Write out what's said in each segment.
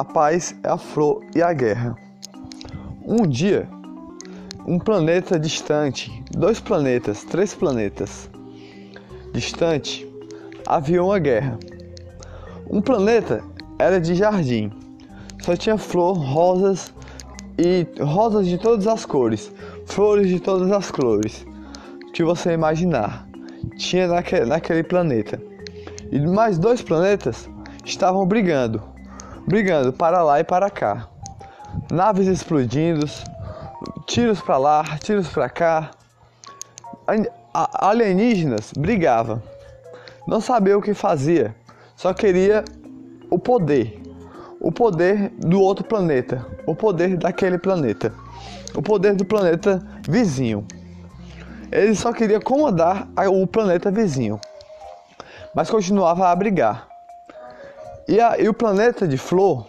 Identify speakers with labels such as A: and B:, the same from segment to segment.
A: a paz é a flor e a guerra. Um dia, um planeta distante, dois planetas, três planetas distante, havia uma guerra. Um planeta era de jardim, só tinha flor, rosas e rosas de todas as cores, flores de todas as cores que você imaginar. Tinha naquele, naquele planeta. E mais dois planetas estavam brigando, brigando para lá e para cá. Naves explodindo, tiros para lá, tiros para cá. Alienígenas brigavam. Não sabia o que fazia, só queria o poder. O poder do outro planeta, o poder daquele planeta, o poder do planeta vizinho. Ele só queria comandar o planeta vizinho, mas continuava a brigar. E, a, e o planeta de flor,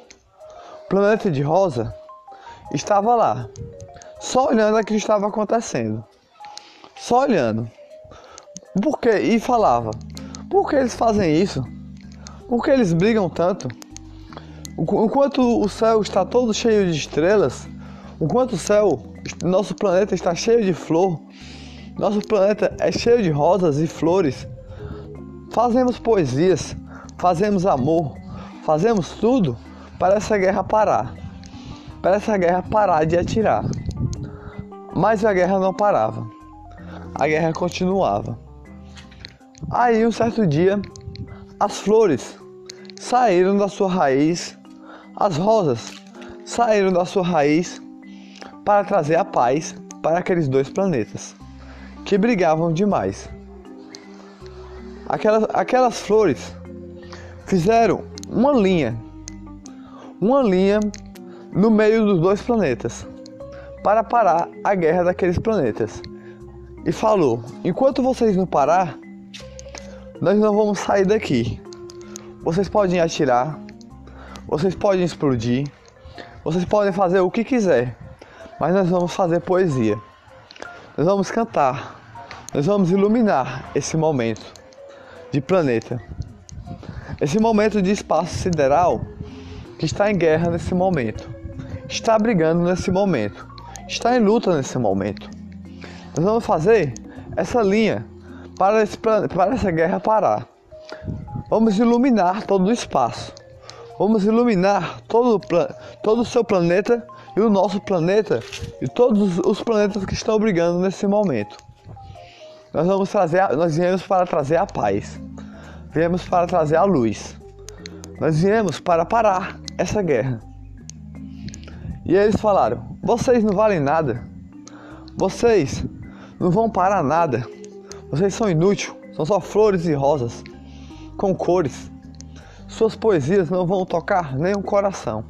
A: o planeta de rosa, estava lá, só olhando o que estava acontecendo. Só olhando. Por quê? E falava: Por que eles fazem isso? Por que eles brigam tanto? Enquanto o céu está todo cheio de estrelas, enquanto o céu, nosso planeta está cheio de flor, nosso planeta é cheio de rosas e flores, fazemos poesias, fazemos amor, Fazemos tudo para essa guerra parar. Para essa guerra parar de atirar. Mas a guerra não parava. A guerra continuava. Aí, um certo dia, as flores saíram da sua raiz, as rosas saíram da sua raiz para trazer a paz para aqueles dois planetas que brigavam demais. Aquelas, aquelas flores fizeram uma linha, uma linha no meio dos dois planetas para parar a guerra daqueles planetas. E falou: enquanto vocês não parar, nós não vamos sair daqui. Vocês podem atirar, vocês podem explodir, vocês podem fazer o que quiser, mas nós vamos fazer poesia. Nós vamos cantar, nós vamos iluminar esse momento de planeta. Esse momento de espaço sideral que está em guerra nesse momento, está brigando nesse momento, está em luta nesse momento. Nós vamos fazer essa linha para, esse, para essa guerra parar. Vamos iluminar todo o espaço. Vamos iluminar todo, todo o seu planeta e o nosso planeta e todos os planetas que estão brigando nesse momento. Nós vamos trazer, nós viemos para trazer a paz viemos para trazer a luz. Nós viemos para parar essa guerra. E eles falaram: vocês não valem nada. Vocês não vão parar nada. Vocês são inúteis, são só flores e rosas com cores. Suas poesias não vão tocar nenhum coração.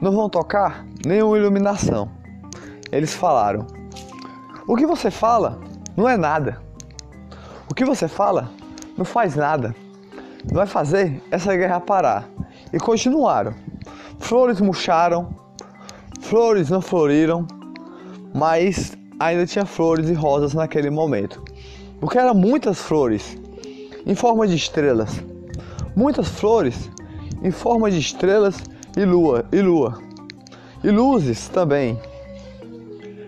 A: Não vão tocar nenhuma iluminação. Eles falaram: O que você fala não é nada. O que você fala não faz nada. Não vai fazer essa guerra parar. E continuaram. Flores murcharam, flores não floriram, mas ainda tinha flores e rosas naquele momento. Porque eram muitas flores em forma de estrelas. Muitas flores em forma de estrelas e lua, e lua. E luzes também.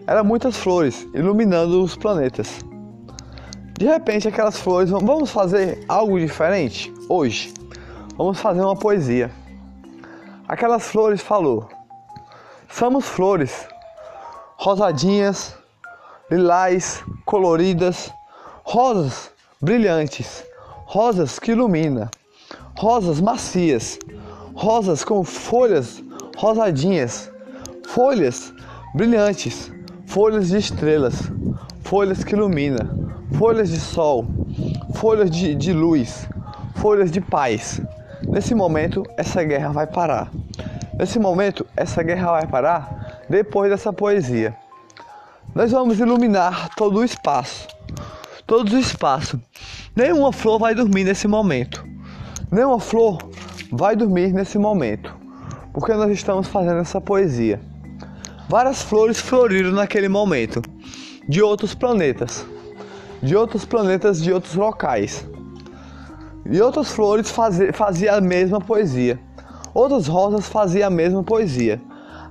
A: Eram muitas flores iluminando os planetas. De repente, aquelas flores, vamos fazer algo diferente hoje. Vamos fazer uma poesia. Aquelas flores falou: Somos flores, rosadinhas, lilás, coloridas, rosas brilhantes, rosas que ilumina, rosas macias, rosas com folhas rosadinhas, folhas brilhantes, folhas de estrelas, folhas que ilumina folhas de sol, folhas de, de luz, folhas de paz. Nesse momento, essa guerra vai parar. Nesse momento, essa guerra vai parar depois dessa poesia. Nós vamos iluminar todo o espaço. Todo o espaço. Nenhuma flor vai dormir nesse momento. Nenhuma flor vai dormir nesse momento. Porque nós estamos fazendo essa poesia. Várias flores floriram naquele momento de outros planetas de outros planetas de outros locais. E outras flores faziam a mesma poesia. Outras rosas faziam a mesma poesia,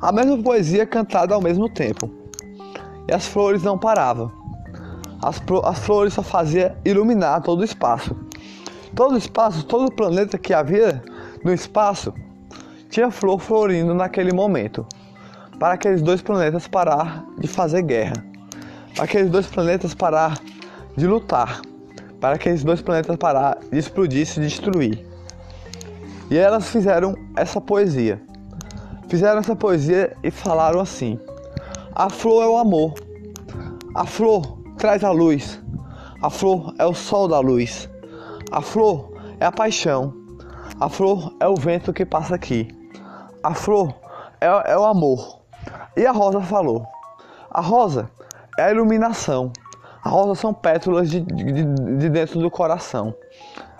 A: a mesma poesia cantada ao mesmo tempo. E as flores não paravam. As, as flores só faziam iluminar todo o espaço. Todo o espaço, todo o planeta que havia no espaço tinha flor florindo naquele momento, para aqueles dois planetas parar de fazer guerra, para aqueles dois planetas parar de lutar, para aqueles dois planetas parar de explodir e se destruir. E elas fizeram essa poesia. Fizeram essa poesia e falaram assim: A flor é o amor. A flor traz a luz. A flor é o sol da luz. A flor é a paixão. A flor é o vento que passa aqui. A flor é, é o amor. E a rosa falou: A rosa é a iluminação. A rosa são pétalas de, de, de dentro do coração.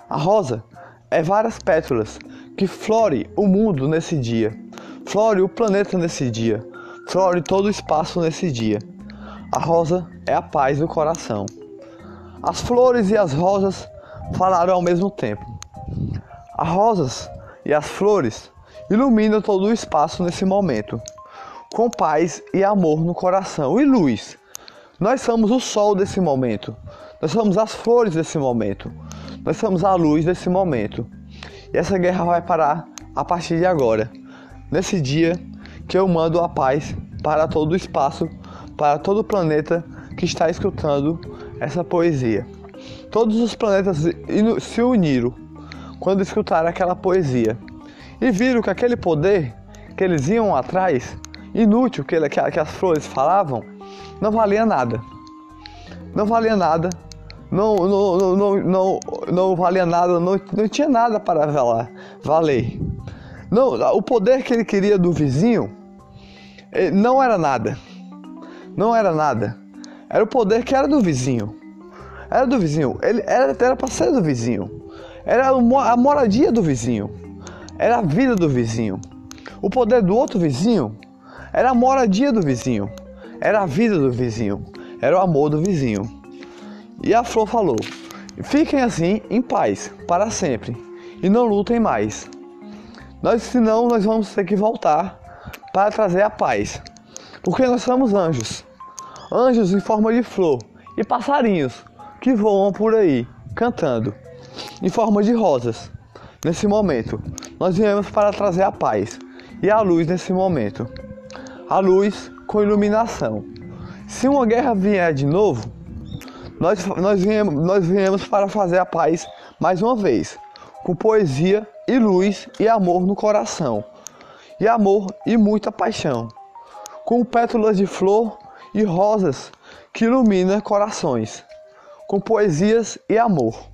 A: A rosa é várias pétalas que flore o mundo nesse dia, flore o planeta nesse dia, flore todo o espaço nesse dia. A rosa é a paz do coração. As flores e as rosas falaram ao mesmo tempo. As rosas e as flores iluminam todo o espaço nesse momento, com paz e amor no coração e luz. Nós somos o sol desse momento, nós somos as flores desse momento, nós somos a luz desse momento. E essa guerra vai parar a partir de agora, nesse dia que eu mando a paz para todo o espaço, para todo o planeta que está escutando essa poesia. Todos os planetas se uniram quando escutaram aquela poesia e viram que aquele poder que eles iam atrás, inútil que, que, as flores falavam, não valia nada. Não valia nada não, não, não, não, não valia nada, não, não tinha nada para valer. valer. Não, o poder que ele queria do vizinho eh, não era nada. Não era nada. Era o poder que era do vizinho. Era do vizinho. Ele era para ser do vizinho. Era a moradia do vizinho. Era a vida do vizinho. O poder do outro vizinho era a moradia do vizinho. Era a vida do vizinho. Era o amor do vizinho. E a flor falou: Fiquem assim em paz para sempre e não lutem mais. Nós, senão, nós vamos ter que voltar para trazer a paz, porque nós somos anjos, anjos em forma de flor e passarinhos que voam por aí cantando em forma de rosas. Nesse momento, nós viemos para trazer a paz e a luz nesse momento. A luz com iluminação. Se uma guerra vier de novo, nós, nós, viemos, nós viemos para fazer a paz mais uma vez, com poesia e luz e amor no coração, e amor e muita paixão, com pétalas de flor e rosas que ilumina corações, com poesias e amor.